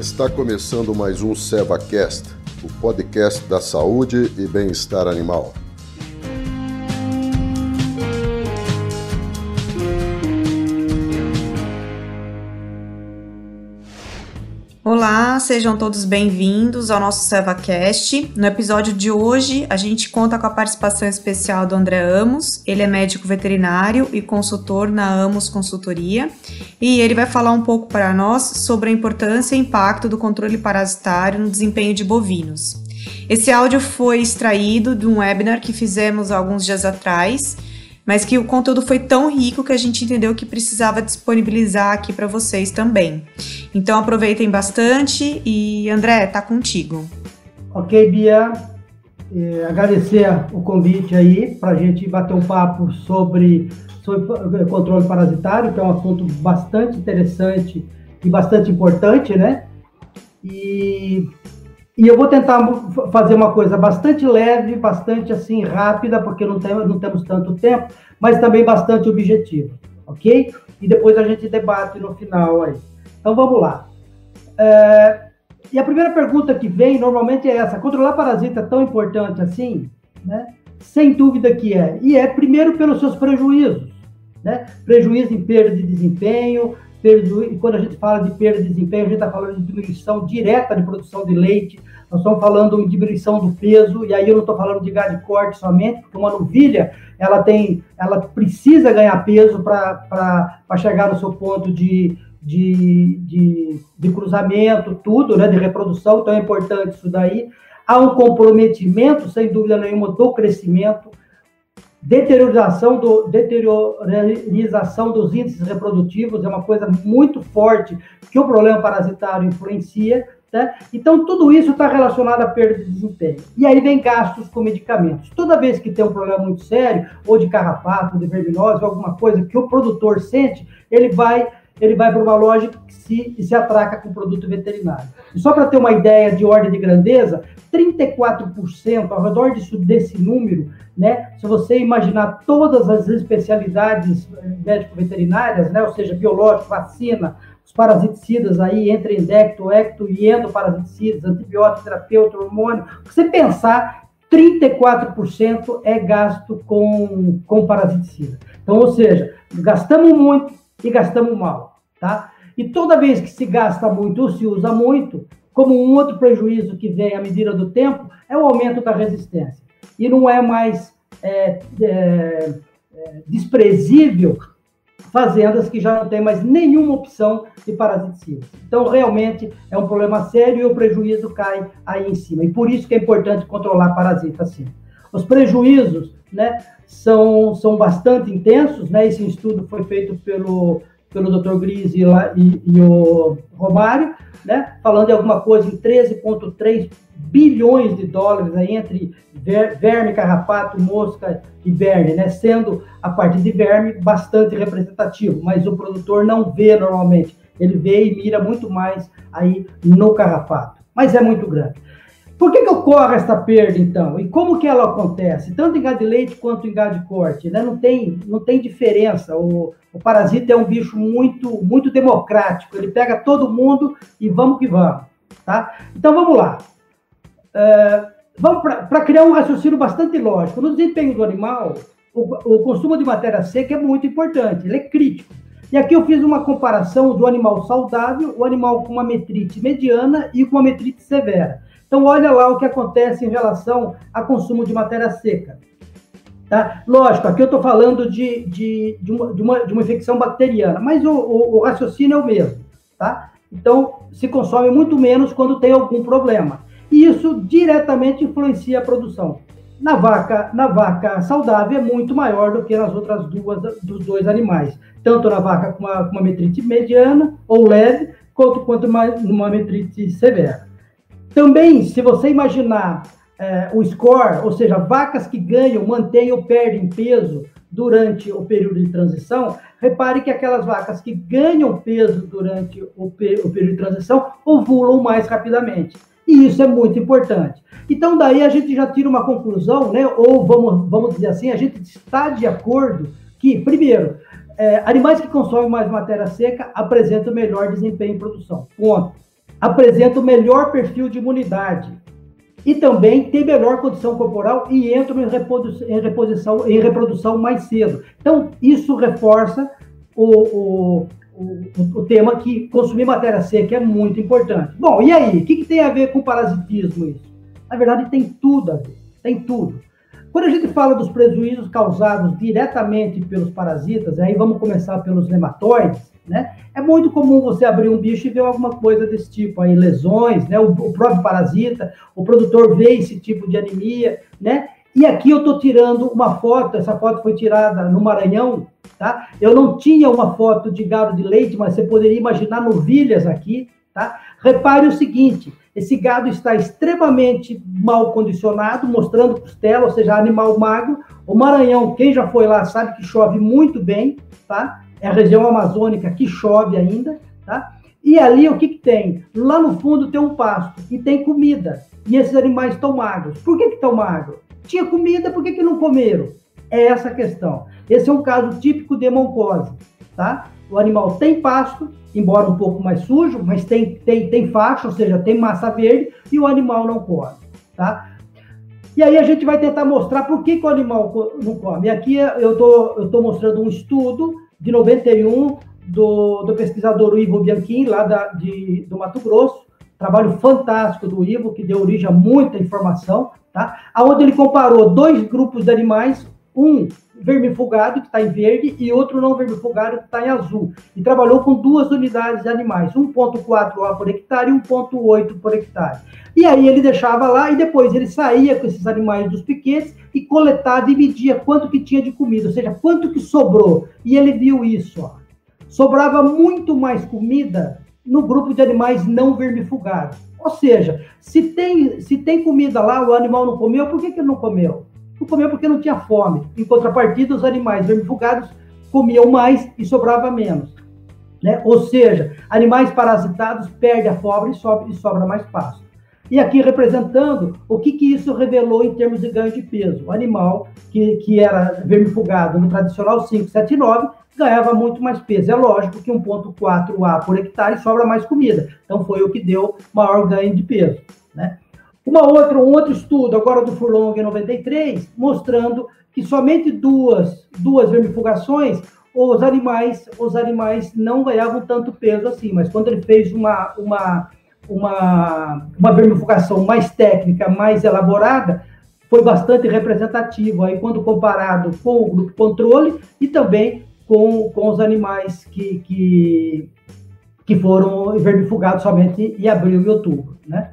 Está começando mais um SevaCast, o podcast da saúde e bem-estar animal. Olá, sejam todos bem-vindos ao nosso SevaCast. No episódio de hoje, a gente conta com a participação especial do André Amos. Ele é médico veterinário e consultor na Amos Consultoria. E ele vai falar um pouco para nós sobre a importância e impacto do controle parasitário no desempenho de bovinos. Esse áudio foi extraído de um webinar que fizemos alguns dias atrás mas que o conteúdo foi tão rico que a gente entendeu que precisava disponibilizar aqui para vocês também. Então aproveitem bastante e André, tá contigo. Ok, Bia. É, agradecer o convite aí para a gente bater um papo sobre, sobre controle parasitário, que é um assunto bastante interessante e bastante importante, né? E e eu vou tentar fazer uma coisa bastante leve, bastante assim rápida, porque não, não temos tanto tempo, mas também bastante objetiva, ok? E depois a gente debate no final aí. Então vamos lá. É, e a primeira pergunta que vem normalmente é essa: controlar parasita é tão importante assim? Né? Sem dúvida que é. E é primeiro pelos seus prejuízos. Né? Prejuízo em perda de desempenho, e quando a gente fala de perda de desempenho, a gente está falando de diminuição direta de produção de leite, nós estamos falando em diminuição do peso, e aí eu não estou falando de gado de corte somente, porque uma novilha, ela tem, ela precisa ganhar peso para chegar no seu ponto de, de, de, de, cruzamento, tudo, né, de reprodução, então é importante isso daí. Há um comprometimento, sem dúvida nenhuma, do crescimento, Deteriorização, do, deteriorização dos índices reprodutivos é uma coisa muito forte que o problema parasitário influencia. Né? Então, tudo isso está relacionado à perda de desempenho. E aí vem gastos com medicamentos. Toda vez que tem um problema muito sério, ou de carrapato, de verminose, alguma coisa que o produtor sente, ele vai ele vai para uma loja que se, se atraca com produto veterinário. E só para ter uma ideia de ordem de grandeza, 34%, ao redor disso, desse número, né, se você imaginar todas as especialidades eh, médico-veterinárias, né, ou seja, biológico, vacina, os parasiticidas aí, entre endecto, ecto e endoparasiticidas, antibiótico, terapeuta, hormônio, você pensar, 34% é gasto com, com parasiticida. Então, ou seja, gastamos muito e gastamos mal. Tá? E toda vez que se gasta muito ou se usa muito, como um outro prejuízo que vem à medida do tempo, é o aumento da resistência. E não é mais é, é, é, desprezível fazendas que já não têm mais nenhuma opção de parasiticidas. Então, realmente, é um problema sério e o prejuízo cai aí em cima. E por isso que é importante controlar parasita assim. Os prejuízos né, são, são bastante intensos. Né? Esse estudo foi feito pelo pelo Dr. Gris e, e, e, o Romário, né, falando de alguma coisa em 13,3 bilhões de dólares aí entre ver, verme, carrapato, mosca e verme, né, sendo a parte de verme bastante representativo, mas o produtor não vê normalmente, ele vê e mira muito mais aí no carrapato, mas é muito grande. Por que, que ocorre essa perda, então? E como que ela acontece? Tanto em gado de leite quanto em gado de corte, né? Não tem, não tem diferença. O, o parasita é um bicho muito, muito democrático. Ele pega todo mundo e vamos que vamos, tá? Então, vamos lá. Uh, vamos para criar um raciocínio bastante lógico. No desempenho do animal, o, o consumo de matéria seca é muito importante, ele é crítico. E aqui eu fiz uma comparação do animal saudável, o animal com uma metrite mediana e com uma metrite severa. Então, olha lá o que acontece em relação a consumo de matéria seca. Tá? Lógico, aqui eu estou falando de, de, de, uma, de, uma, de uma infecção bacteriana, mas o, o, o raciocínio é o mesmo. Tá? Então, se consome muito menos quando tem algum problema. E isso diretamente influencia a produção. Na vaca, na vaca saudável é muito maior do que nas outras duas dos dois animais, tanto na vaca com uma, uma metrite mediana ou leve, quanto quanto uma, uma metrite severa. Também, se você imaginar é, o score, ou seja, vacas que ganham, mantêm ou perdem peso durante o período de transição, repare que aquelas vacas que ganham peso durante o, o período de transição ovulam mais rapidamente. E isso é muito importante. Então, daí a gente já tira uma conclusão, né? ou vamos, vamos dizer assim, a gente está de acordo que, primeiro, é, animais que consomem mais matéria seca apresentam melhor desempenho em produção. Ponto. apresentam melhor perfil de imunidade e também têm melhor condição corporal e entram em reprodução, em reposição, em reprodução mais cedo. Então, isso reforça o, o, o, o tema que consumir matéria seca é muito importante. Bom, e aí? O que, que tem a ver com parasitismo isso? Na verdade, tem tudo a ver. Tem tudo. Quando a gente fala dos prejuízos causados diretamente pelos parasitas, aí vamos começar pelos nematóides, né? É muito comum você abrir um bicho e ver alguma coisa desse tipo, aí lesões, né? O, o próprio parasita, o produtor vê esse tipo de anemia, né? E aqui eu estou tirando uma foto, essa foto foi tirada no Maranhão, tá? Eu não tinha uma foto de gado de leite, mas você poderia imaginar novilhas aqui, tá? Repare o seguinte, esse gado está extremamente mal condicionado, mostrando costela, ou seja, animal magro. O Maranhão, quem já foi lá sabe que chove muito bem, tá? É a região amazônica que chove ainda, tá? E ali o que, que tem? Lá no fundo tem um pasto e tem comida. E esses animais estão magros. Por que estão magros? Tinha comida, por que, que não comeram? É essa a questão. Esse é um caso típico de hemoncose, tá? O animal tem pasto, embora um pouco mais sujo, mas tem, tem, tem faixa, ou seja, tem massa verde, e o animal não come, tá? E aí a gente vai tentar mostrar por que, que o animal não come. E aqui eu tô, eu tô mostrando um estudo de 91 do, do pesquisador Ivo Bianchini, lá da, de, do Mato Grosso, trabalho fantástico do Ivo, que deu origem a muita informação, tá? Onde ele comparou dois grupos de animais, um vermifugado, que está em verde, e outro não vermifugado, que está em azul. E trabalhou com duas unidades de animais, 1,4 A por hectare e 1,8 por hectare. E aí ele deixava lá e depois ele saía com esses animais dos piquetes e coletava e media quanto que tinha de comida, ou seja, quanto que sobrou. E ele viu isso, ó. Sobrava muito mais comida no grupo de animais não vermifugados. Ou seja, se tem, se tem comida lá, o animal não comeu, por que, que ele não comeu? Não comeu porque não tinha fome. Em contrapartida, os animais vermifugados comiam mais e sobrava menos. Né? Ou seja, animais parasitados perdem a fome e sobra, e sobra mais pasto. E aqui representando o que, que isso revelou em termos de ganho de peso. O animal que, que era vermifugado no tradicional 579 ganhava muito mais peso. É lógico que 1,4 A por hectare sobra mais comida. Então foi o que deu maior ganho de peso. Né? Uma outra, um outro estudo, agora do Furlong em 93, mostrando que somente duas, duas vermifugações, os animais, os animais não ganhavam tanto peso assim, mas quando ele fez uma, uma, uma, uma vermifugação mais técnica, mais elaborada, foi bastante representativo aí quando comparado com o grupo controle e também com, com os animais que, que, que foram vermifugados somente em abril e outubro, né?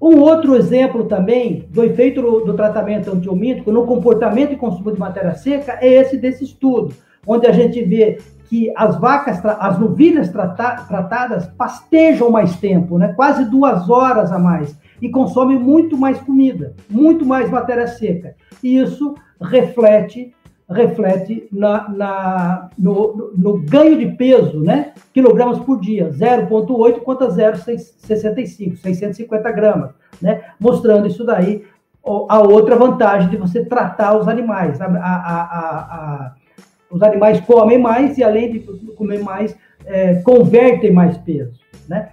Um outro exemplo também do efeito do tratamento antiomítico no comportamento e consumo de matéria seca é esse desse estudo, onde a gente vê que as vacas, as novilhas trata, tratadas pastejam mais tempo, né? quase duas horas a mais, e consomem muito mais comida, muito mais matéria seca. E isso reflete reflete na, na no, no, ganho de peso, né? Quilogramas por dia, 0,8 contra 0,65, 650 gramas, né? Mostrando isso daí, a outra vantagem de você tratar os animais. A, a, a, os animais comem mais e, além de comer mais, é, convertem mais peso, né?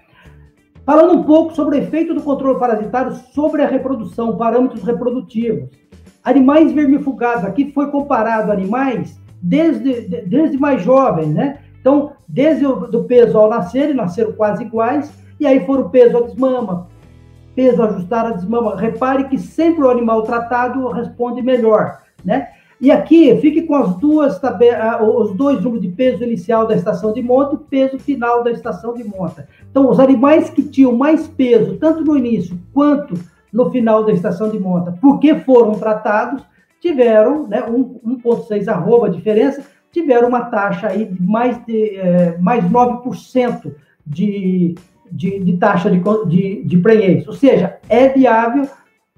Falando um pouco sobre o efeito do controle parasitário sobre a reprodução, parâmetros reprodutivos. Animais vermifugados, aqui foi comparado animais desde, desde mais jovens, né? Então, desde o do peso ao nascer, nasceram quase iguais, e aí foram peso a desmama, peso ajustado a desmama. Repare que sempre o animal tratado responde melhor, né? E aqui, fique com as duas os dois números de peso inicial da estação de monta e peso final da estação de monta. Então, os animais que tinham mais peso, tanto no início quanto no final da estação de monta, porque foram tratados, tiveram, né, 1,6 arroba a diferença, tiveram uma taxa aí de mais, de, é, mais 9% de, de, de, taxa de, de, de. Ou seja, é viável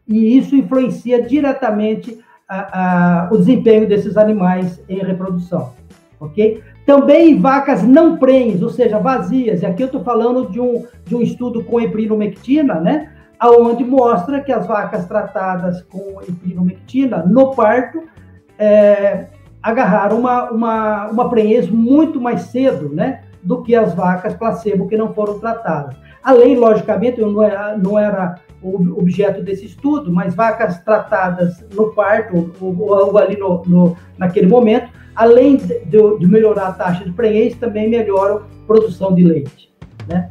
e isso influencia diretamente a, a, o desempenho desses animais em reprodução. Ok? Também vacas não prenhes, ou seja, vazias. E aqui eu estou falando de um, de um estudo com eprinomectina, né? Aonde mostra que as vacas tratadas com epinomectina no parto é, agarraram uma, uma, uma prenhez muito mais cedo, né? Do que as vacas placebo que não foram tratadas. Além, logicamente, não era, não era o objeto desse estudo, mas vacas tratadas no parto ou, ou ali no, no, naquele momento, além de, de, melhorar a taxa de prenhez, também melhoram a produção de leite. Né?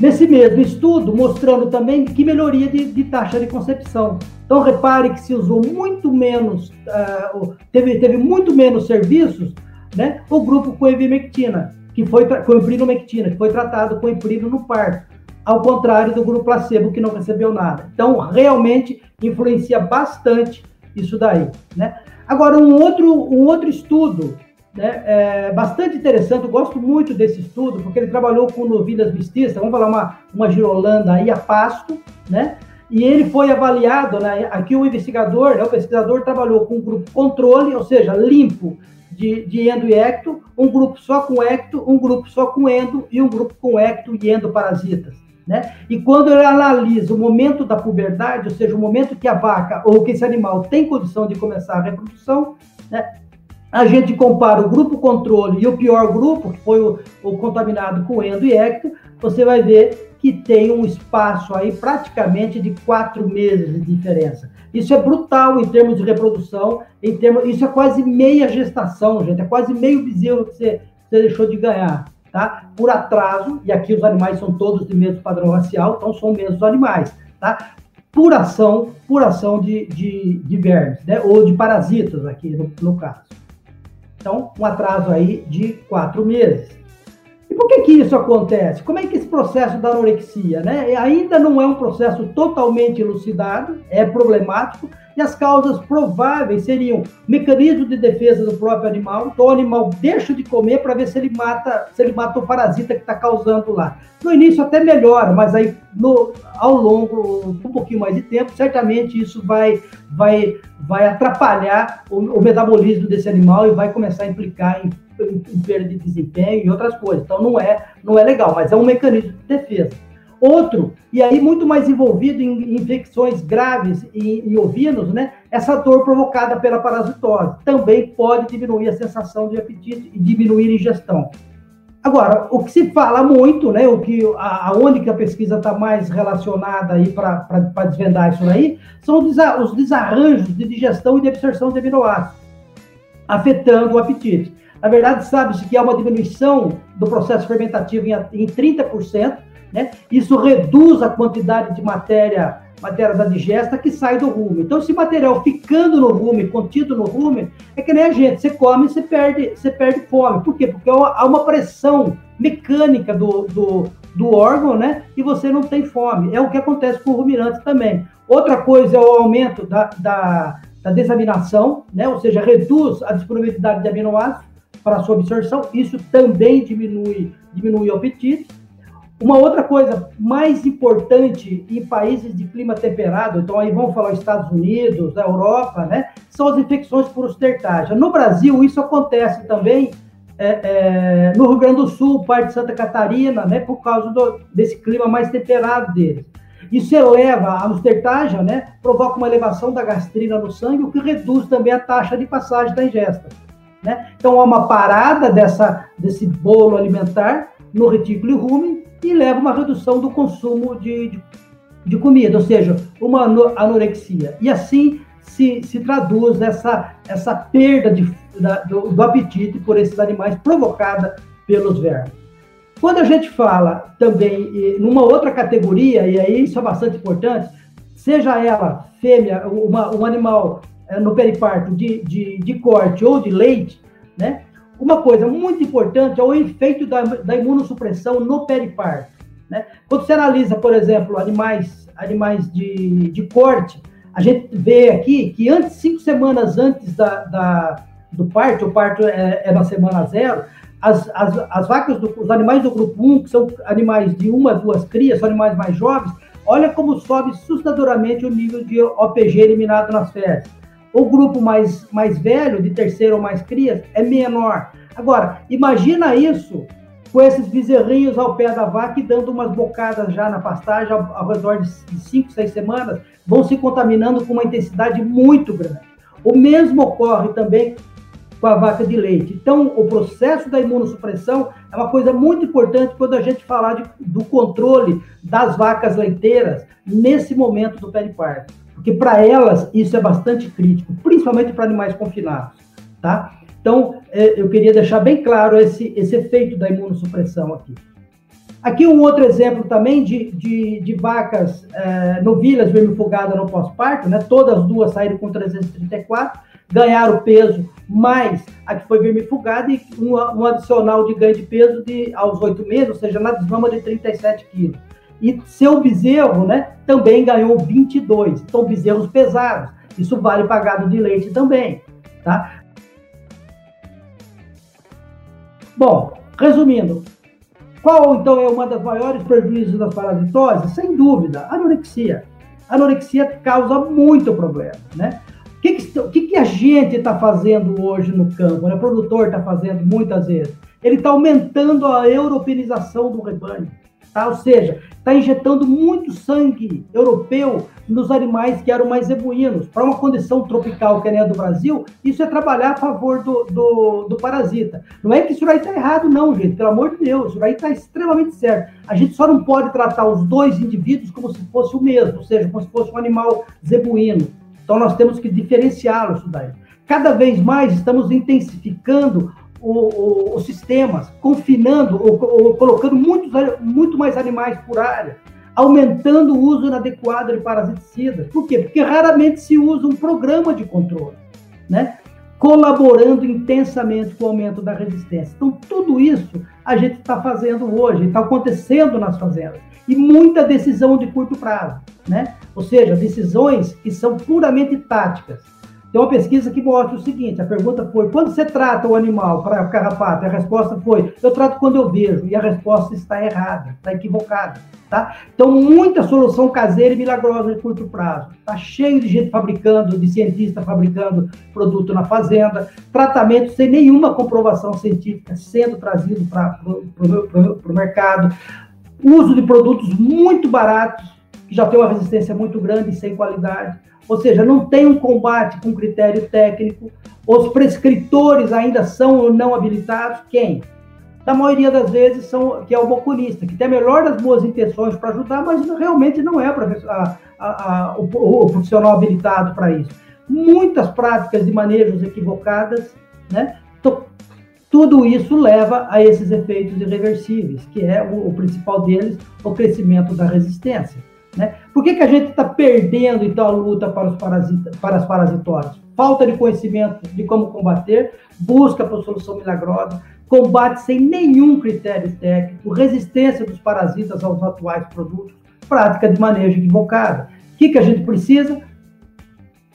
Nesse mesmo estudo, mostrando também que melhoria de, de taxa de concepção. Então, repare que se usou muito menos, uh, teve, teve muito menos serviços, né, o grupo com ivermectina, que foi com emprinomectina, que foi tratado com emprino no parto ao contrário do grupo placebo que não recebeu nada. Então, realmente influencia bastante isso daí, né? Agora, um outro, um outro estudo né, é bastante interessante, eu gosto muito desse estudo, porque ele trabalhou com novilhas mestiças, vamos falar uma, uma girolanda aí a pasto, né? E ele foi avaliado, né, aqui o investigador, né, o pesquisador trabalhou com um grupo controle, ou seja, limpo de, de endo e ecto, um grupo só com ecto, um grupo só com endo e um grupo com ecto e endoparasitas. Né? E quando ele analisa o momento da puberdade, ou seja, o momento que a vaca ou que esse animal tem condição de começar a reprodução, né? A gente compara o grupo controle e o pior grupo, que foi o, o contaminado com endo e ecto, você vai ver que tem um espaço aí praticamente de quatro meses de diferença. Isso é brutal em termos de reprodução, em termos, isso é quase meia gestação, gente, é quase meio bezerro que você, você deixou de ganhar tá? Por atraso, e aqui os animais são todos de mesmo padrão racial, então são mesmos animais, tá? Por ação, por ação de, de, de vermes, né? Ou de parasitas aqui no, no caso. Então, um atraso aí de quatro meses. E por que que isso acontece? Como é que esse processo da anorexia, né? Ainda não é um processo totalmente elucidado, é problemático, e as causas prováveis seriam mecanismo de defesa do próprio animal, então o animal deixa de comer para ver se ele mata, se ele mata o parasita que está causando lá. No início até melhora, mas aí no, ao longo um pouquinho mais de tempo, certamente isso vai, vai, vai atrapalhar o, o metabolismo desse animal e vai começar a implicar em, em, perda de desempenho e outras coisas. Então não é, não é legal, mas é um mecanismo de defesa. Outro, e aí muito mais envolvido em infecções graves em, em ovinos, né? Essa dor provocada pela parasitose também pode diminuir a sensação de apetite e diminuir a ingestão. Agora, o que se fala muito, né, o que a, a única pesquisa está mais relacionada aí para desvendar isso aí, são os desarranjos de digestão e de absorção de aminoácidos, afetando o apetite. Na verdade, sabe-se que há uma diminuição do processo fermentativo em, em 30%, né? Isso reduz a quantidade de matéria, matéria da digesta que sai do rume. Então, esse material ficando no rume, contido no rume, é que nem a gente, você come você perde, você perde fome. Por quê? Porque há uma pressão mecânica do, do, do órgão, né? E você não tem fome. É o que acontece com o ruminante também. Outra coisa é o aumento da, da, da desaminação, né? Ou seja, reduz a disponibilidade de aminoácidos para sua absorção. Isso também diminui, diminui o apetite. Uma outra coisa mais importante em países de clima temperado, então aí vamos falar Estados Unidos, Europa, né? São as infecções por ostertagem. No Brasil, isso acontece também é, é, no Rio Grande do Sul, parte de Santa Catarina, né? Por causa do, desse clima mais temperado deles. Isso eleva a ostertagem, né? Provoca uma elevação da gastrina no sangue, o que reduz também a taxa de passagem da ingesta. Né? Então, há uma parada dessa, desse bolo alimentar no retículo e rumen e leva uma redução do consumo de, de, de comida, ou seja, uma anorexia. E assim se, se traduz essa, essa perda de, da, do, do apetite por esses animais provocada pelos vermes. Quando a gente fala também numa outra categoria, e aí isso é bastante importante, seja ela fêmea, uma, um animal no periparto de, de, de corte ou de leite, né? Uma coisa muito importante é o efeito da, da imunossupressão no periparto. Né? Quando você analisa, por exemplo, animais, animais de, de corte, a gente vê aqui que antes, cinco semanas antes da, da do parto, o parto é, é na semana zero, as, as, as vacas, do, os animais do grupo 1, que são animais de uma, duas crias, são animais mais jovens, olha como sobe assustadoramente o nível de OPG eliminado nas fezes. O grupo mais, mais velho, de terceiro ou mais crias, é menor. Agora, imagina isso com esses bezerrinhos ao pé da vaca e dando umas bocadas já na pastagem ao, ao redor de 5, 6 semanas, vão se contaminando com uma intensidade muito grande. O mesmo ocorre também com a vaca de leite. Então, o processo da imunossupressão é uma coisa muito importante quando a gente falar de, do controle das vacas leiteiras nesse momento do periparto, porque para elas isso é bastante crítico, principalmente para animais confinados, tá? Então, é, eu queria deixar bem claro esse, esse efeito da imunossupressão aqui. Aqui um outro exemplo também de, de, de vacas é, novilhas vermifugadas no pós-parto, né? Todas as duas saíram com 334, ganharam peso mais a que foi vermifugada e um, um adicional de ganho de peso de, aos oito meses, ou seja, na desmama de 37 quilos. E seu bezerro, né, também ganhou 22. Então, bezerros pesados. Isso vale para gado de leite também, tá? Bom, resumindo, qual, então, é uma das maiores prejuízos das parasitoses? Sem dúvida, anorexia. Anorexia causa muito problema, né? O que, que, que, a gente está fazendo hoje no campo? Né? O produtor está fazendo muitas vezes. Ele está aumentando a europeização do rebanho. Tá? Ou seja, está injetando muito sangue europeu nos animais que eram mais zebuínos. Para uma condição tropical que é a do Brasil, isso é trabalhar a favor do, do, do parasita. Não é que isso aí está errado, não, gente. Pelo amor de Deus, isso aí está extremamente certo. A gente só não pode tratar os dois indivíduos como se fosse o mesmo, ou seja, como se fosse um animal zebuíno. Então nós temos que diferenciá-los daí. Cada vez mais estamos intensificando o, o, os sistemas, confinando ou, ou, colocando muitos, muito mais animais por área, aumentando o uso inadequado de parasiticidas. Por quê? Porque raramente se usa um programa de controle, né? colaborando intensamente com o aumento da resistência. Então, tudo isso a gente está fazendo hoje, está acontecendo nas fazendas. E muita decisão de curto prazo, né? Ou seja, decisões que são puramente táticas tem uma pesquisa que mostra o seguinte: a pergunta foi, quando você trata o animal para carrapato? A resposta foi, eu trato quando eu vejo. E a resposta está errada, está equivocada. Tá? Então, muita solução caseira e milagrosa de curto prazo. Está cheio de gente fabricando, de cientista fabricando produto na fazenda, tratamento sem nenhuma comprovação científica sendo trazido para o mercado, uso de produtos muito baratos, que já tem uma resistência muito grande e sem qualidade ou seja, não tem um combate com critério técnico, os prescritores ainda são ou não habilitados, quem? Na maioria das vezes são que é o boculista, que tem a melhor das boas intenções para ajudar, mas realmente não é a, a, a, o, o, profissional habilitado para isso. Muitas práticas de manejos equivocadas, né? Então, tudo isso leva a esses efeitos irreversíveis, que é o, o principal deles, o crescimento da resistência. Né? Por que, que a gente está perdendo então a luta para, os parasita, para as parasitoses? Falta de conhecimento de como combater, busca por solução milagrosa, combate sem nenhum critério técnico, resistência dos parasitas aos atuais produtos, prática de manejo equivocada. O que, que a gente precisa?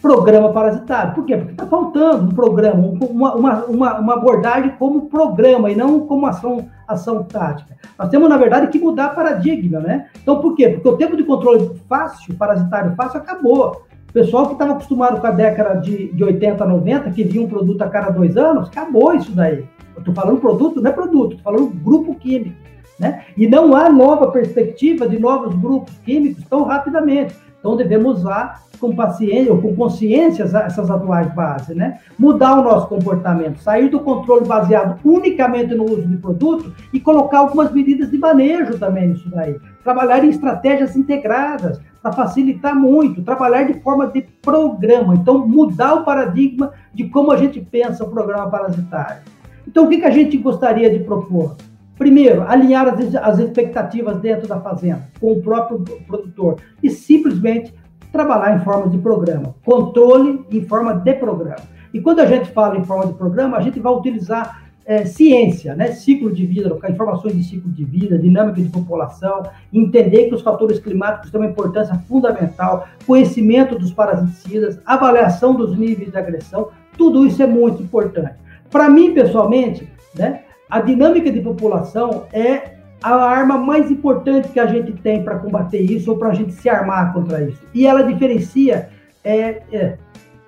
Programa parasitário. Por quê? Porque está faltando um programa, uma, uma, uma, abordagem como programa e não como ação ação tática. Nós temos, na verdade, que mudar paradigma, né? Então, por quê? Porque o tempo de controle fácil, parasitário fácil, acabou. O pessoal que estava acostumado com a década de, de 80, 90, que via um produto a cada dois anos, acabou isso daí. Eu estou falando produto, não é produto, estou falando grupo químico. Né? E não há nova perspectiva de novos grupos químicos tão rapidamente. Então devemos usar com paciência ou com consciência essas atuais bases, né? Mudar o nosso comportamento, sair do controle baseado unicamente no uso de produto e colocar algumas medidas de manejo também nisso daí. Trabalhar em estratégias integradas para facilitar muito, trabalhar de forma de programa. Então, mudar o paradigma de como a gente pensa o programa parasitário. Então, o que, que a gente gostaria de propor? Primeiro, alinhar as, as expectativas dentro da fazenda com o próprio produtor e simplesmente trabalhar em forma de programa, controle em forma de programa. E quando a gente fala em forma de programa, a gente vai utilizar é, ciência, né? ciclo de vida, informações de ciclo de vida, dinâmica de população, entender que os fatores climáticos têm uma importância fundamental, conhecimento dos parasiticidas, avaliação dos níveis de agressão, tudo isso é muito importante. Para mim, pessoalmente, né, a dinâmica de população é a arma mais importante que a gente tem para combater isso ou para a gente se armar contra isso. E ela diferencia, é, é,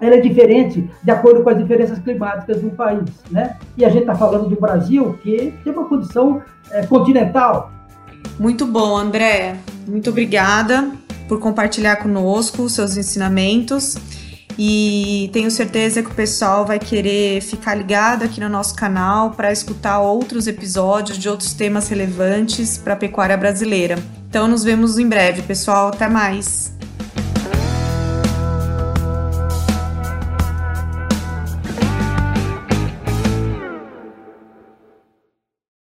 ela é diferente de acordo com as diferenças climáticas do país, né? E a gente está falando do Brasil, que tem uma condição é, continental. Muito bom, André. Muito obrigada por compartilhar conosco os seus ensinamentos. E tenho certeza que o pessoal vai querer ficar ligado aqui no nosso canal para escutar outros episódios de outros temas relevantes para a pecuária brasileira. Então nos vemos em breve, pessoal. Até mais.